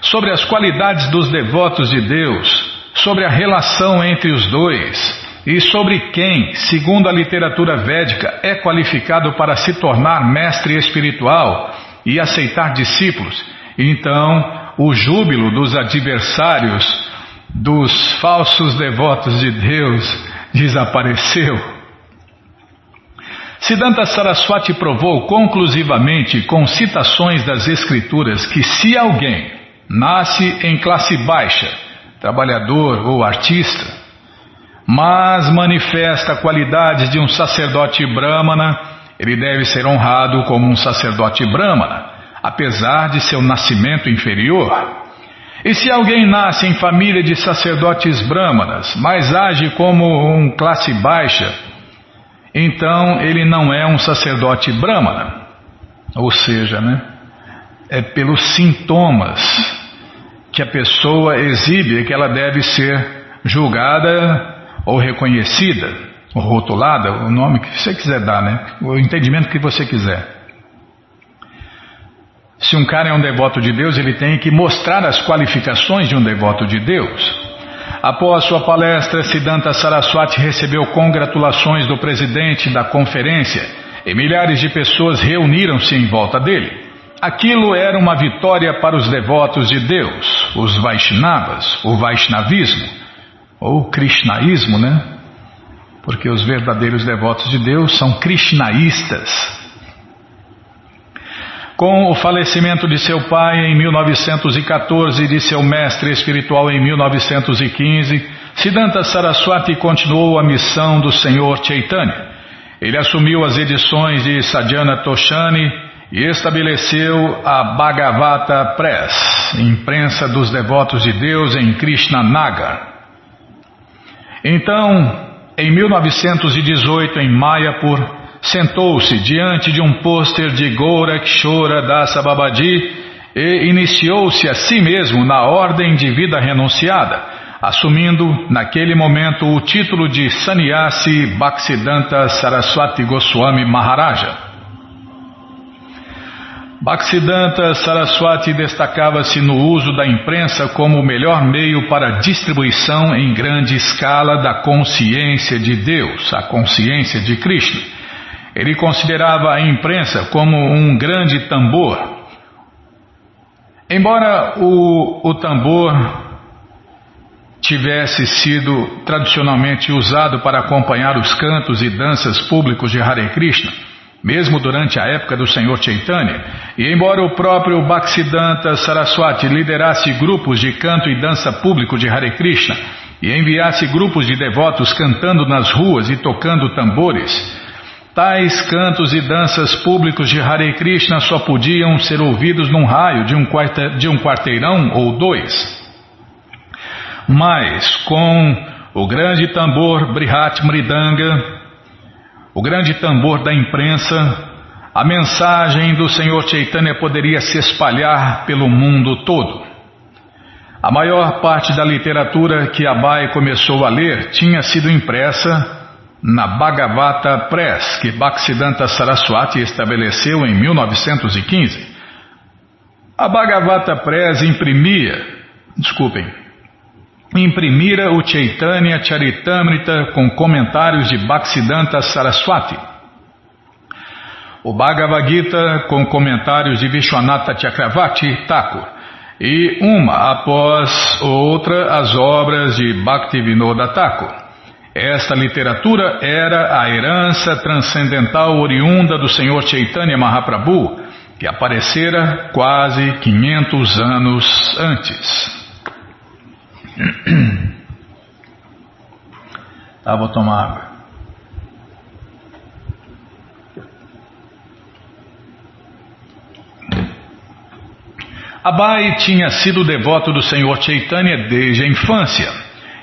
sobre as qualidades dos devotos de Deus, sobre a relação entre os dois e sobre quem, segundo a literatura védica, é qualificado para se tornar mestre espiritual e aceitar discípulos, então o júbilo dos adversários, dos falsos devotos de Deus, desapareceu. Siddhanta Saraswati provou conclusivamente com citações das Escrituras que se alguém nasce em classe baixa, trabalhador ou artista, mas manifesta qualidades de um sacerdote brahmana, ele deve ser honrado como um sacerdote brahmana, apesar de seu nascimento inferior. E se alguém nasce em família de sacerdotes brahmanas, mas age como um classe baixa, então ele não é um sacerdote brahmana. Ou seja, né, é pelos sintomas que a pessoa exibe que ela deve ser julgada ou reconhecida, ou rotulada, o nome que você quiser dar, né? o entendimento que você quiser. Se um cara é um devoto de Deus, ele tem que mostrar as qualificações de um devoto de Deus. Após sua palestra, Siddhanta Saraswati recebeu congratulações do presidente da conferência e milhares de pessoas reuniram-se em volta dele. Aquilo era uma vitória para os devotos de Deus, os Vaishnavas, o Vaishnavismo, ou Krishnaísmo, né? Porque os verdadeiros devotos de Deus são Krishnaístas. Com o falecimento de seu pai em 1914 e de seu mestre espiritual em 1915, Siddhanta Saraswati continuou a missão do Senhor Chaitanya. Ele assumiu as edições de Sadhana Toshani e estabeleceu a Bhagavata Press, imprensa dos devotos de Deus em Krishna Nagar. Então, em 1918, em Mayapur, sentou-se diante de um pôster de Gorakshora Dasa Babaji e iniciou-se a si mesmo na ordem de vida renunciada, assumindo naquele momento o título de Sannyasi Bhaktisiddhanta Saraswati Goswami Maharaja. Bhaktisiddhanta Saraswati destacava-se no uso da imprensa como o melhor meio para distribuição em grande escala da consciência de Deus, a consciência de Krishna. Ele considerava a imprensa como um grande tambor. Embora o, o tambor tivesse sido tradicionalmente usado para acompanhar os cantos e danças públicos de Hare Krishna, mesmo durante a época do Senhor Chaitanya, e embora o próprio Bhaktisiddhanta Saraswati liderasse grupos de canto e dança público de Hare Krishna e enviasse grupos de devotos cantando nas ruas e tocando tambores, Tais cantos e danças públicos de Hare Krishna só podiam ser ouvidos num raio de um, de um quarteirão ou dois. Mas com o grande tambor Brihat Mridanga, o grande tambor da imprensa, a mensagem do Senhor Chaitanya poderia se espalhar pelo mundo todo. A maior parte da literatura que Abai começou a ler tinha sido impressa na Bhagavata Press, que Bhaktisiddhanta Saraswati estabeleceu em 1915. A Bhagavata Press imprimia, desculpem, imprimira o Chaitanya Charitamrita com comentários de Bhaktisiddhanta Saraswati. O Bhagavad Gita com comentários de Vishwanatha Chakravarti Thakur e uma após outra as obras de Bhaktivinoda Thakur. Esta literatura era a herança transcendental oriunda do Senhor Chaitanya Mahaprabhu, que aparecera quase 500 anos antes. Tá, vou tomar água. Abai tinha sido devoto do Senhor Chaitanya desde a infância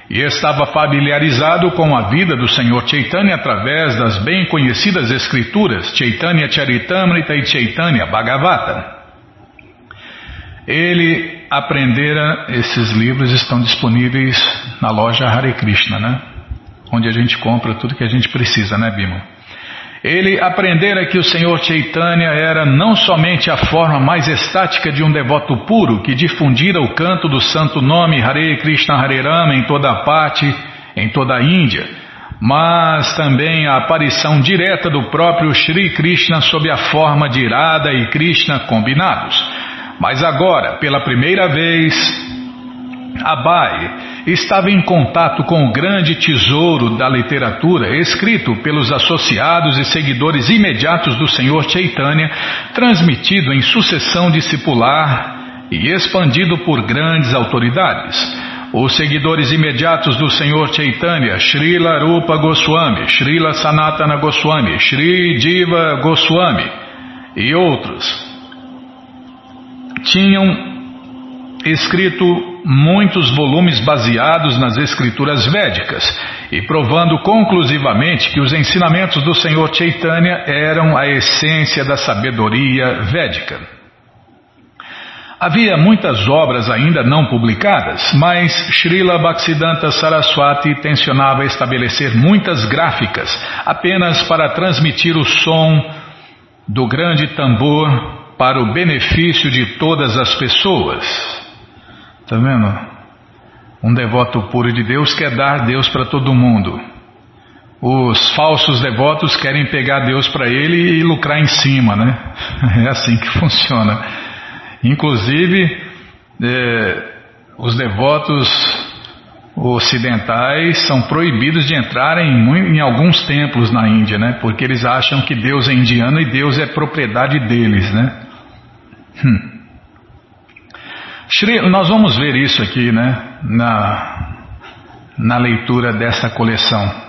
e estava familiarizado com a vida do Senhor Chaitanya através das bem conhecidas escrituras Chaitanya Charitamrita e Chaitanya Bhagavata. Ele aprendera, esses livros estão disponíveis na loja Hare Krishna, né? Onde a gente compra tudo que a gente precisa, né, Bima? Ele aprendera que o Senhor Chaitanya era não somente a forma mais estática de um devoto puro que difundira o canto do santo nome Hare Krishna Hare Rama em toda a parte, em toda a Índia, mas também a aparição direta do próprio Sri Krishna sob a forma de Irada e Krishna combinados. Mas agora, pela primeira vez, Abai estava em contato com o grande tesouro da literatura escrito pelos associados e seguidores imediatos do Senhor Chaitanya, transmitido em sucessão discipular e expandido por grandes autoridades. Os seguidores imediatos do Senhor Chaitanya, Srila Rupa Goswami, Srila Sanatana Goswami, Sri Diva Goswami e outros, tinham escrito muitos volumes baseados nas escrituras védicas e provando conclusivamente que os ensinamentos do Senhor Chaitanya eram a essência da sabedoria védica. Havia muitas obras ainda não publicadas, mas Srila Bhaktisiddhanta Saraswati tensionava estabelecer muitas gráficas apenas para transmitir o som do grande tambor para o benefício de todas as pessoas. Tá vendo? Um devoto puro de Deus quer dar Deus para todo mundo. Os falsos devotos querem pegar Deus para ele e lucrar em cima, né? É assim que funciona. Inclusive, é, os devotos ocidentais são proibidos de entrar em, em, alguns templos na Índia, né? Porque eles acham que Deus é indiano e Deus é propriedade deles, né? Hum. Shri, nós vamos ver isso aqui, né, na, na leitura dessa coleção.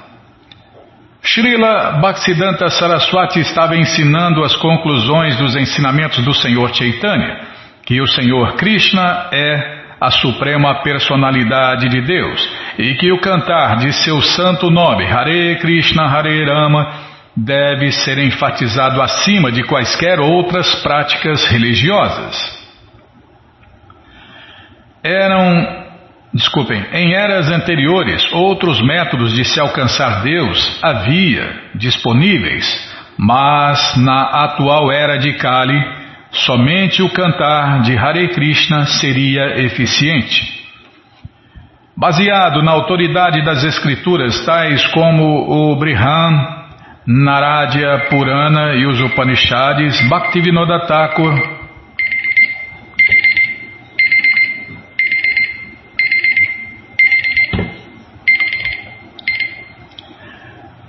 Srila Bhaktisiddhanta Saraswati estava ensinando as conclusões dos ensinamentos do Senhor Chaitanya, que o Senhor Krishna é a suprema personalidade de Deus e que o cantar de seu santo nome, Hare Krishna Hare Rama, deve ser enfatizado acima de quaisquer outras práticas religiosas eram, desculpem, em eras anteriores, outros métodos de se alcançar Deus havia disponíveis, mas na atual era de Kali, somente o cantar de Hare Krishna seria eficiente. Baseado na autoridade das escrituras, tais como o Brihan, Naradya Purana e os Upanishads, Bhaktivinoda Thakur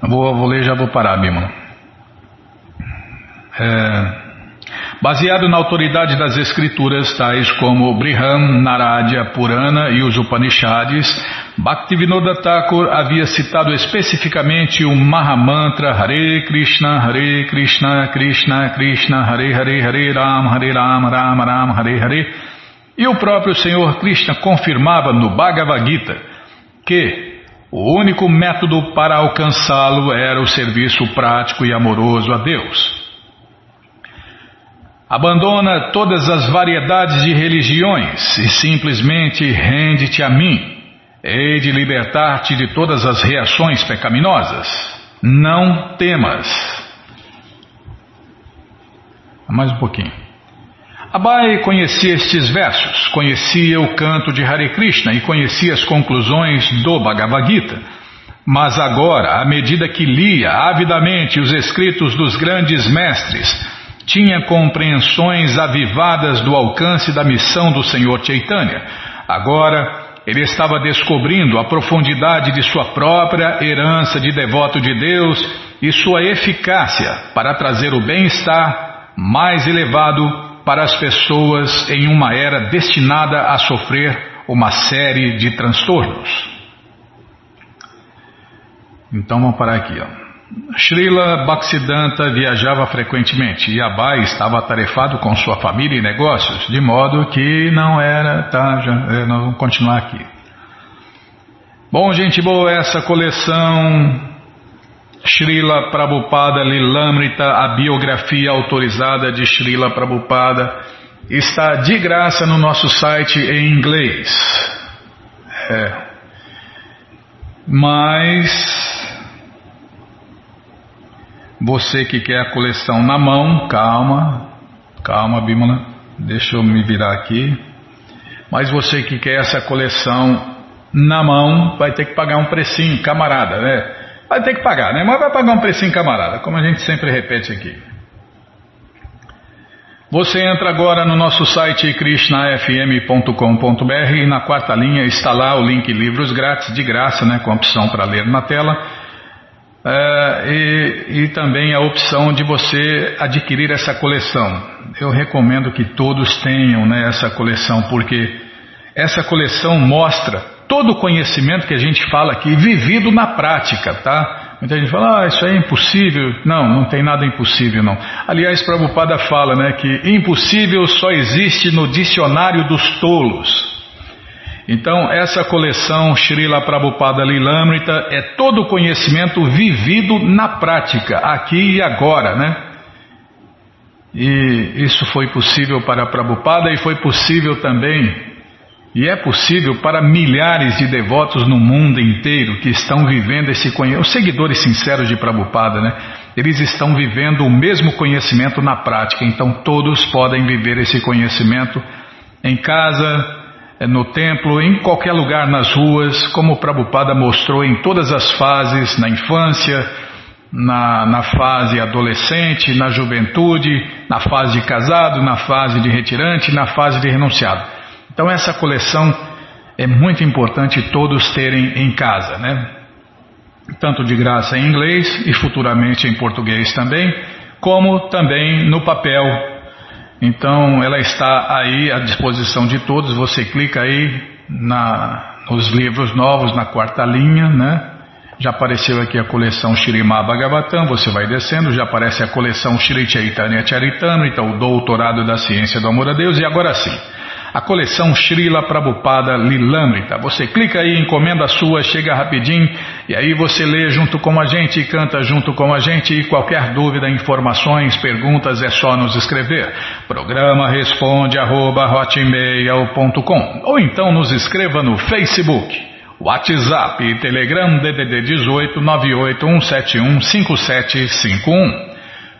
Vou, vou ler já vou parar, Bima. É, baseado na autoridade das escrituras, tais como Brihan, Naradya, Purana e os Upanishads, Bhaktivinoda Thakur havia citado especificamente o Mahamantra Hare Krishna, Hare Krishna, Krishna Krishna, Hare Hare, Hare Ram, Hare Ram, Ram Ram, Hare Hare. E o próprio Senhor Krishna confirmava no Bhagavad Gita que o único método para alcançá-lo era o serviço prático e amoroso a Deus. Abandona todas as variedades de religiões e simplesmente rende-te a mim. Hei de libertar-te de todas as reações pecaminosas. Não temas. Mais um pouquinho. Abai conhecia estes versos, conhecia o canto de Hare Krishna e conhecia as conclusões do Bhagavad Gita. Mas agora, à medida que lia avidamente os escritos dos grandes mestres, tinha compreensões avivadas do alcance da missão do Senhor Chaitanya. Agora, ele estava descobrindo a profundidade de sua própria herança de devoto de Deus e sua eficácia para trazer o bem-estar mais elevado para as pessoas em uma era destinada a sofrer uma série de transtornos. Então vamos parar aqui. Ó. Srila Bhaktisiddhanta viajava frequentemente e Abai estava atarefado com sua família e negócios, de modo que não era. Tá, já, é, nós vamos continuar aqui. Bom, gente boa, essa coleção Srila Prabhupada Lilamrita, a biografia autorizada de Srila Prabhupada, está de graça no nosso site em inglês. É. Mas você que quer a coleção na mão, calma, calma, Bimala, deixa eu me virar aqui. Mas você que quer essa coleção na mão, vai ter que pagar um precinho, camarada, né? Vai ter que pagar, né? Mas vai pagar um precinho, camarada, como a gente sempre repete aqui. Você entra agora no nosso site krishnafm.com.br e na quarta linha está lá o link livros grátis de graça, né, com a opção para ler na tela. É, e, e também a opção de você adquirir essa coleção. Eu recomendo que todos tenham né, essa coleção, porque essa coleção mostra todo o conhecimento que a gente fala aqui vivido na prática, tá? Muita gente fala, ah, isso é impossível. Não, não tem nada impossível, não. Aliás, Prabhupada fala né, que impossível só existe no dicionário dos tolos. Então, essa coleção Srila Prabhupada Lilamrita é todo o conhecimento vivido na prática, aqui e agora, né? E isso foi possível para Prabhupada e foi possível também, e é possível para milhares de devotos no mundo inteiro que estão vivendo esse conhecimento, os seguidores sinceros de Prabhupada, né? Eles estão vivendo o mesmo conhecimento na prática, então todos podem viver esse conhecimento em casa, no templo, em qualquer lugar nas ruas, como o Prabhupada mostrou em todas as fases, na infância, na, na fase adolescente, na juventude, na fase de casado, na fase de retirante, na fase de renunciado. Então essa coleção é muito importante todos terem em casa, né? Tanto de graça em inglês e futuramente em português também, como também no papel então ela está aí à disposição de todos. Você clica aí na, nos livros novos na quarta linha, né? Já apareceu aqui a coleção Shirimá Bhagavatam, você vai descendo, já aparece a coleção Shri Chaitanya Charitamrita, o Doutorado da Ciência do Amor a Deus, e agora sim, a coleção Srila Prabhupada Lilamrita. Você clica aí, encomenda a sua, chega rapidinho e aí você lê junto com a gente, canta junto com a gente e qualquer dúvida, informações, perguntas é só nos escrever. Programa responde arroba, ou então nos escreva no Facebook. WhatsApp e Telegram DDD 18 981715751.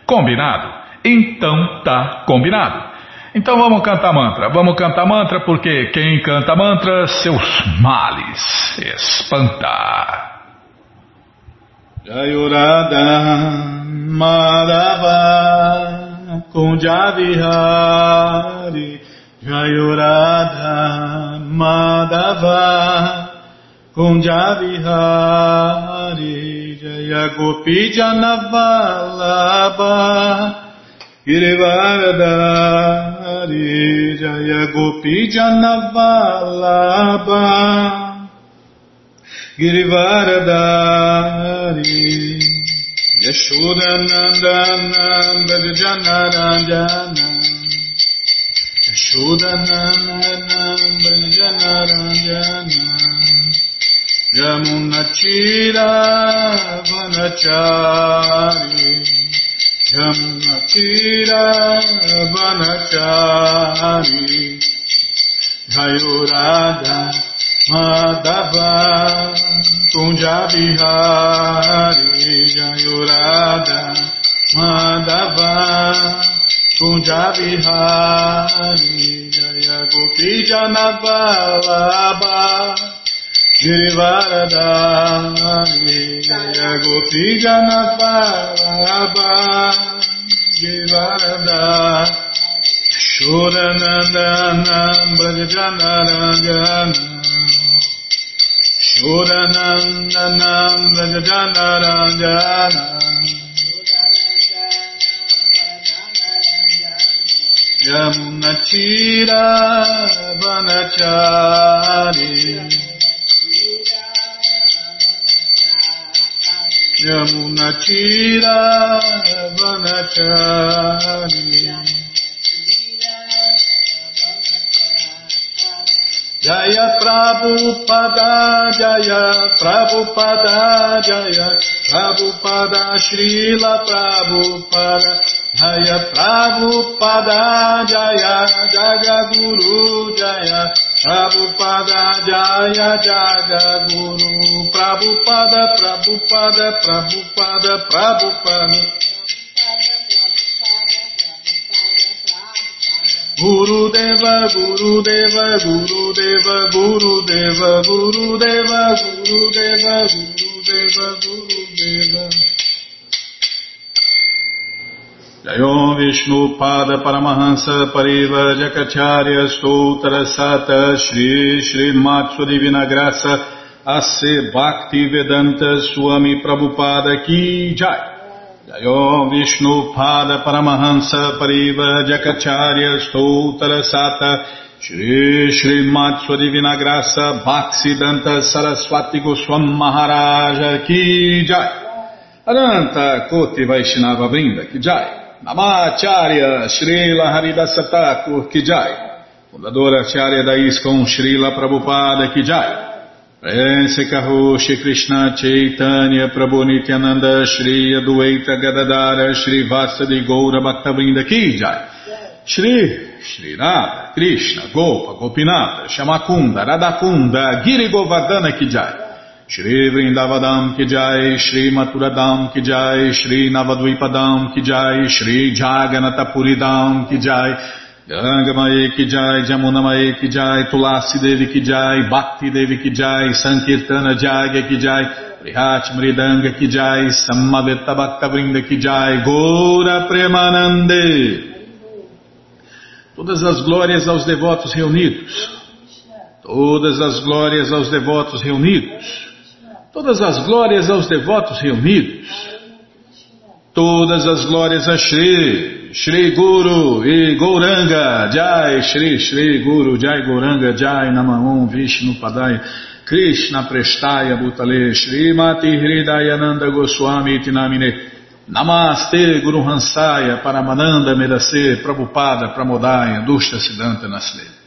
Combinado? Então tá combinado. Então vamos cantar mantra. Vamos cantar mantra porque quem canta mantra, seus males espanta. Jayurada Madhava Kunjavihari Jayurada Madhava Kunjavihari Jaya Gopi Janavalabha Girivaradari Jaya Gopi Janavalabha Girivaradari Yashodanandana Brajanarajana Yashodanandana Brajanarajana Yamunachira Vanachari Yamunatira Vanachari Jayurada Madhava Kunjabihari Jayurada Madhava Kunjabihari Jaya Gopi Janavalabha Givaradari Jaya Gopi Janapalabha Givaradari Shuranandana Brajanarangana Udanandanam Rajanaranjana Yamunachira Vanachari Jaya Prabhupada Jaya Prabhupada Jaya Prabhupada Srila Prabhupada Jaya Prabhupada Jaya Jagaguru Jaya Prabhupada Jaya Jagaguru Prabhupada Prabhupada Prabhupada Prabhupada. Guru Deva, Guru Deva, Guru Deva, Guru Deva, Guru Jayo Vishnu Pada Paramahansa Pariva Jakacharya Stoutra Sata Shri Shri Matsu Divina Graça Ase Bhakti Vedanta Swami Prabhupada Ki Jai. Jayo Vishnu Pada Paramahansa Pariva Jakacharya Stoutra Sata Shri Shri Matsua Divina Graça Bhaksidanta Saraswati Goswam Maharaja Ki Jai. Aranta Koti Vaishnava Brinda Ki Jai Namacharya Srila Haridasa Thakur Ki Jai. Fundadora Acharya da ISKCON Srila Prabhupada Ki Jai. Prense Kaho Shri Krishna Chaitanya Prabhu Nityananda Shri Adueita Gadadara Shri Vasadi Goura Bhaktavrinda Ki Jai. Shri Shri Krishna Gopa Gopinata Shamakunda Radakunda Giri Govardhana Ki Jai Shri Vrindavadam Ki Jai Shri Maturadam Ki Jai Shri Navadvipadam Ki Jai Shri Jaganatapuridam Ki Jai Gangamaye Ki Jai, Jamunamaye Ki Jai, Tulasi Devi Ki Jai, Bhakti Devi Ki Jai, Sankirtana Jagya Ki Jai, Prihat Mridanga Ki Jai, Samaveta Bhakta Vrinda Ki Jai, Gora Premanande. Todas as glórias aos devotos reunidos. Todas as glórias aos devotos reunidos. Todas as glórias aos devotos reunidos. Todas as glórias a Shri. Shri Guru e Gouranga Jai Shri Shri Guru Jai Gouranga Jai Namahum Vishnu Padaya Krishna Prestaya Bhutale Shri Mati Hridayananda Goswami Tinamine Namaste Guru Hansaya Paramananda Medase Prabhupada Pramodaya Dushta Siddhanta Nasle